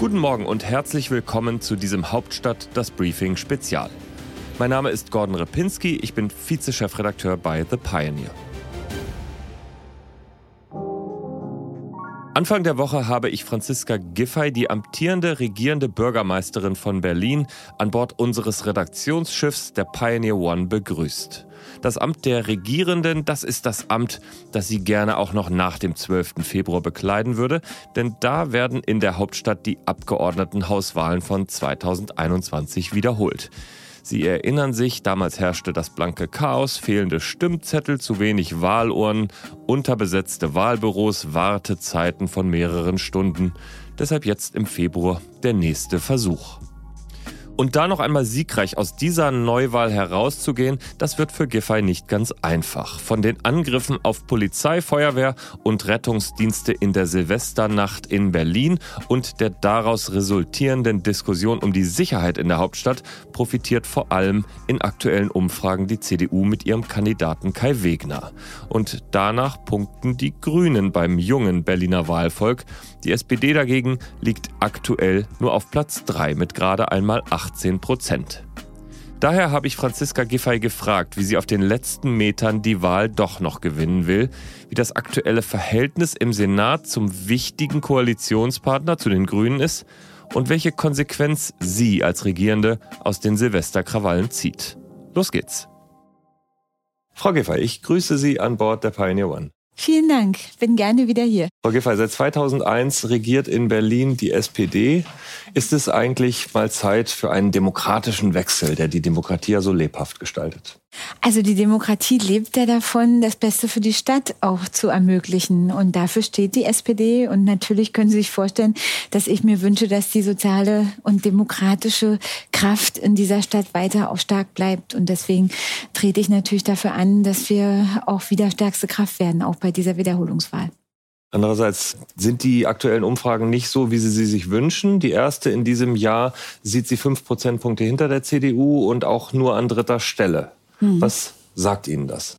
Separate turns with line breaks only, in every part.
Guten Morgen und herzlich willkommen zu diesem Hauptstadt das Briefing Spezial. Mein Name ist Gordon Repinski, ich bin Vize-Chefredakteur bei The Pioneer. Anfang der Woche habe ich Franziska Giffey, die amtierende regierende Bürgermeisterin von Berlin, an Bord unseres Redaktionsschiffs der Pioneer One begrüßt. Das Amt der Regierenden, das ist das Amt, das sie gerne auch noch nach dem 12. Februar bekleiden würde, denn da werden in der Hauptstadt die Abgeordnetenhauswahlen von 2021 wiederholt. Sie erinnern sich, damals herrschte das blanke Chaos, fehlende Stimmzettel, zu wenig Wahlurnen, unterbesetzte Wahlbüros, Wartezeiten von mehreren Stunden. Deshalb jetzt im Februar der nächste Versuch. Und da noch einmal siegreich aus dieser Neuwahl herauszugehen, das wird für Giffey nicht ganz einfach. Von den Angriffen auf Polizei, Feuerwehr und Rettungsdienste in der Silvesternacht in Berlin und der daraus resultierenden Diskussion um die Sicherheit in der Hauptstadt profitiert vor allem in aktuellen Umfragen die CDU mit ihrem Kandidaten Kai Wegner. Und danach punkten die Grünen beim jungen Berliner Wahlvolk. Die SPD dagegen liegt aktuell nur auf Platz 3 mit gerade einmal 8 18 Prozent. Daher habe ich Franziska Giffey gefragt, wie sie auf den letzten Metern die Wahl doch noch gewinnen will, wie das aktuelle Verhältnis im Senat zum wichtigen Koalitionspartner, zu den Grünen ist und welche Konsequenz sie als Regierende aus den Silvesterkrawallen zieht. Los geht's. Frau Giffey, ich grüße Sie an Bord der Pioneer One.
Vielen Dank, bin gerne wieder hier.
Frau Giffey, seit 2001 regiert in Berlin die SPD. Ist es eigentlich mal Zeit für einen demokratischen Wechsel, der die Demokratie ja so lebhaft gestaltet?
Also die Demokratie lebt ja davon, das Beste für die Stadt auch zu ermöglichen. Und dafür steht die SPD. Und natürlich können Sie sich vorstellen, dass ich mir wünsche, dass die soziale und demokratische Kraft in dieser Stadt weiter auch stark bleibt. Und deswegen trete ich natürlich dafür an, dass wir auch wieder stärkste Kraft werden, auch bei dieser Wiederholungswahl.
Andererseits sind die aktuellen Umfragen nicht so, wie Sie sie sich wünschen. Die erste in diesem Jahr sieht sie fünf Prozentpunkte hinter der CDU und auch nur an dritter Stelle. Mhm. Was sagt Ihnen das?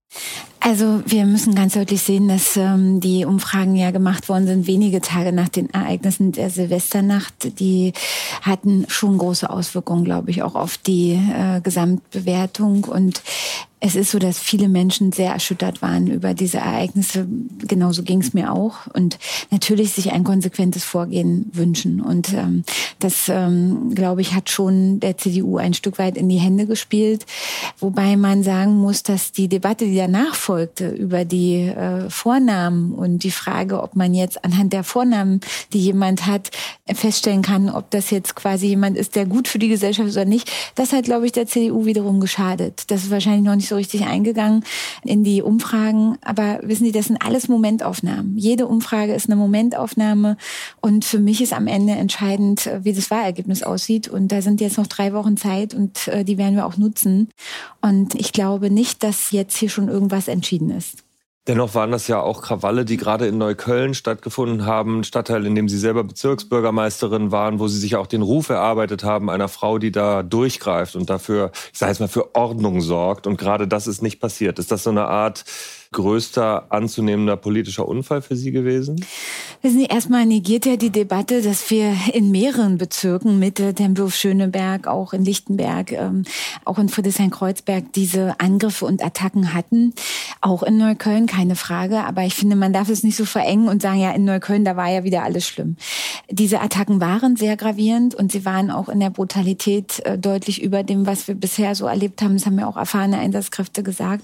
Also wir müssen ganz deutlich sehen, dass ähm, die Umfragen ja gemacht worden sind wenige Tage nach den Ereignissen der Silvesternacht. Die hatten schon große Auswirkungen, glaube ich, auch auf die äh, Gesamtbewertung. Und es ist so, dass viele Menschen sehr erschüttert waren über diese Ereignisse. Genauso ging es mir auch. Und natürlich sich ein konsequentes Vorgehen wünschen. Und ähm, das, ähm, glaube ich, hat schon der CDU ein Stück weit in die Hände gespielt. Wobei man sagen muss, dass die Debatte, die danach folgte, über die äh, Vornamen und die Frage, ob man jetzt anhand der Vornamen, die jemand hat, feststellen kann, ob das jetzt quasi jemand ist, der gut für die Gesellschaft ist oder nicht, das hat, glaube ich, der CDU wiederum geschadet. Das ist wahrscheinlich noch nicht so richtig eingegangen in die Umfragen. Aber wissen Sie, das sind alles Momentaufnahmen. Jede Umfrage ist eine Momentaufnahme. Und für mich ist am Ende entscheidend, wie das Wahlergebnis aussieht. Und da sind jetzt noch drei Wochen Zeit und äh, die werden wir auch nutzen. Und ich glaube nicht, dass jetzt hier schon irgendwas entschieden ist.
Dennoch waren das ja auch Krawalle, die gerade in Neukölln stattgefunden haben, Stadtteil, in dem Sie selber Bezirksbürgermeisterin waren, wo Sie sich auch den Ruf erarbeitet haben einer Frau, die da durchgreift und dafür, ich sage jetzt mal, für Ordnung sorgt. Und gerade das ist nicht passiert. Ist das so eine Art größter anzunehmender politischer Unfall für Sie gewesen?
Wissen Sie, erstmal negiert ja die Debatte, dass wir in mehreren Bezirken, Mitte, Tempelhof, Schöneberg, auch in Lichtenberg, ähm, auch in Friedrichshain-Kreuzberg diese Angriffe und Attacken hatten. Auch in Neukölln, keine Frage. Aber ich finde, man darf es nicht so verengen und sagen, ja, in Neukölln, da war ja wieder alles schlimm. Diese Attacken waren sehr gravierend und sie waren auch in der Brutalität äh, deutlich über dem, was wir bisher so erlebt haben. Das haben ja auch erfahrene Einsatzkräfte gesagt.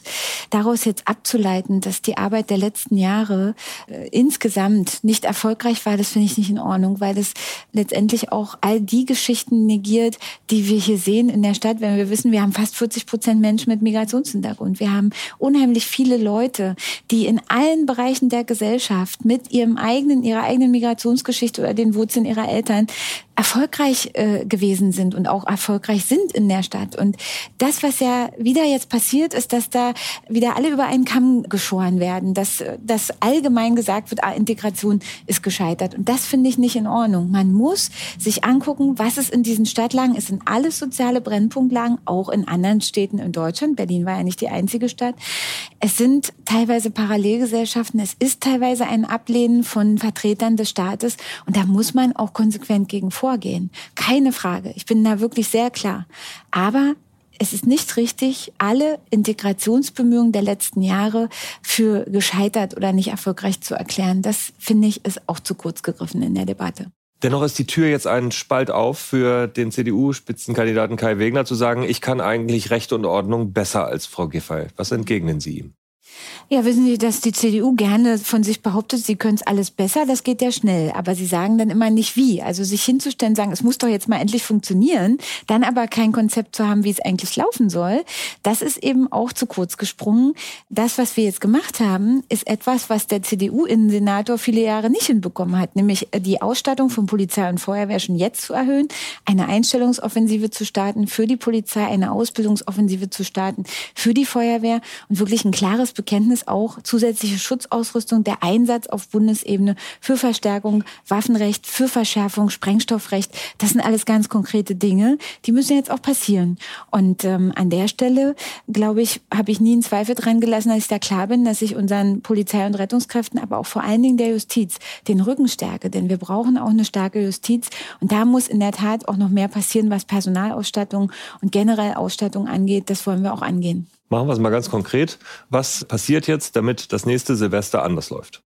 Daraus jetzt abzuleiten, dass die Arbeit der letzten Jahre äh, insgesamt nicht erfolgreich war, das finde ich nicht in Ordnung, weil es letztendlich auch all die Geschichten negiert, die wir hier sehen in der Stadt, wenn wir wissen, wir haben fast 40 Prozent Menschen mit Migrationshintergrund. Wir haben unheimlich viele Leute, die in allen Bereichen der Gesellschaft mit ihrem eigenen, ihrer eigenen Migrationsgeschichte oder den Wurzeln ihrer Eltern erfolgreich äh, gewesen sind und auch erfolgreich sind in der Stadt. Und das, was ja wieder jetzt passiert, ist, dass da wieder alle über einen Kamm geschoren werden, dass, dass allgemein gesagt wird, ah, Integration ist gescheitert. Und das finde ich nicht in Ordnung. Man muss sich angucken, was es in diesen Stadtlagen ist. sind alles soziale Brennpunktlagen, auch in anderen Städten in Deutschland. Berlin war ja nicht die einzige Stadt. Es sind teilweise Parallelgesellschaften. Es ist teilweise ein Ablehnen von Vertretern des Staates. Und da muss man auch konsequent gegen vorgehen. Keine Frage. Ich bin da wirklich sehr klar. Aber es ist nicht richtig, alle Integrationsbemühungen der letzten Jahre für gescheitert oder nicht erfolgreich zu erklären. Das finde ich ist auch zu kurz gegriffen in der Debatte.
Dennoch ist die Tür jetzt ein Spalt auf für den CDU-Spitzenkandidaten Kai Wegner zu sagen, ich kann eigentlich Recht und Ordnung besser als Frau Giffey. Was entgegnen Sie ihm?
Ja, wissen Sie, dass die CDU gerne von sich behauptet, sie können es alles besser, das geht ja schnell. Aber sie sagen dann immer nicht wie. Also sich hinzustellen, sagen, es muss doch jetzt mal endlich funktionieren, dann aber kein Konzept zu haben, wie es eigentlich laufen soll, das ist eben auch zu kurz gesprungen. Das, was wir jetzt gemacht haben, ist etwas, was der CDU-Innensenator viele Jahre nicht hinbekommen hat, nämlich die Ausstattung von Polizei und Feuerwehr schon jetzt zu erhöhen, eine Einstellungsoffensive zu starten für die Polizei, eine Ausbildungsoffensive zu starten für die Feuerwehr und wirklich ein klares Bekenntnis auch zusätzliche Schutzausrüstung, der Einsatz auf Bundesebene für Verstärkung, Waffenrecht, für Verschärfung, Sprengstoffrecht. Das sind alles ganz konkrete Dinge, die müssen jetzt auch passieren. Und ähm, an der Stelle, glaube ich, habe ich nie einen Zweifel dran gelassen, dass ich da klar bin, dass ich unseren Polizei- und Rettungskräften, aber auch vor allen Dingen der Justiz, den Rücken stärke. Denn wir brauchen auch eine starke Justiz. Und da muss in der Tat auch noch mehr passieren, was Personalausstattung und generell Ausstattung angeht. Das wollen wir auch angehen.
Machen wir es mal ganz konkret. Was passiert jetzt, damit das nächste Silvester anders läuft?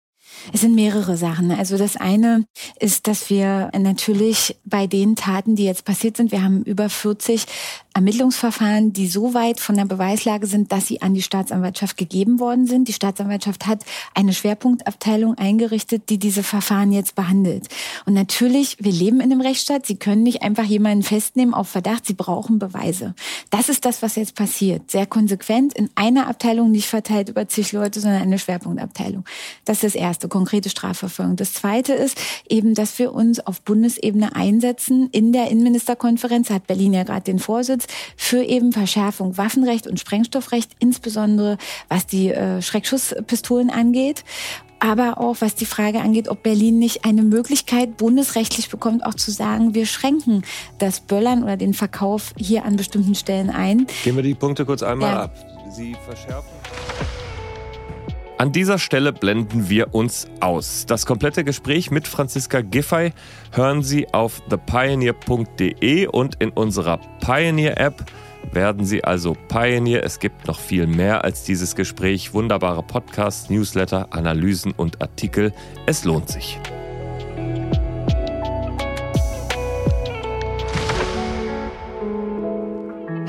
Es sind mehrere Sachen. Also das eine ist, dass wir natürlich bei den Taten, die jetzt passiert sind, wir haben über 40 Ermittlungsverfahren, die so weit von der Beweislage sind, dass sie an die Staatsanwaltschaft gegeben worden sind. Die Staatsanwaltschaft hat eine Schwerpunktabteilung eingerichtet, die diese Verfahren jetzt behandelt. Und natürlich, wir leben in einem Rechtsstaat. Sie können nicht einfach jemanden festnehmen auf Verdacht. Sie brauchen Beweise. Das ist das, was jetzt passiert. Sehr konsequent in einer Abteilung, nicht verteilt über zig Leute, sondern eine Schwerpunktabteilung. Das ist das erste, konkrete Strafverfolgung. Das zweite ist eben, dass wir uns auf Bundesebene einsetzen. In der Innenministerkonferenz hat Berlin ja gerade den Vorsitz für eben Verschärfung Waffenrecht und Sprengstoffrecht, insbesondere was die äh, Schreckschusspistolen angeht aber auch was die Frage angeht, ob Berlin nicht eine Möglichkeit bundesrechtlich bekommt, auch zu sagen, wir schränken das Böllern oder den Verkauf hier an bestimmten Stellen ein.
Gehen wir die Punkte kurz einmal ja. ab. Sie verschärfen. An dieser Stelle blenden wir uns aus. Das komplette Gespräch mit Franziska Giffey hören Sie auf thepioneer.de und in unserer Pioneer-App werden Sie also Pioneer. Es gibt noch viel mehr als dieses Gespräch. Wunderbare Podcasts, Newsletter, Analysen und Artikel. Es lohnt sich.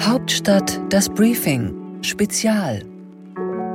Hauptstadt das Briefing Spezial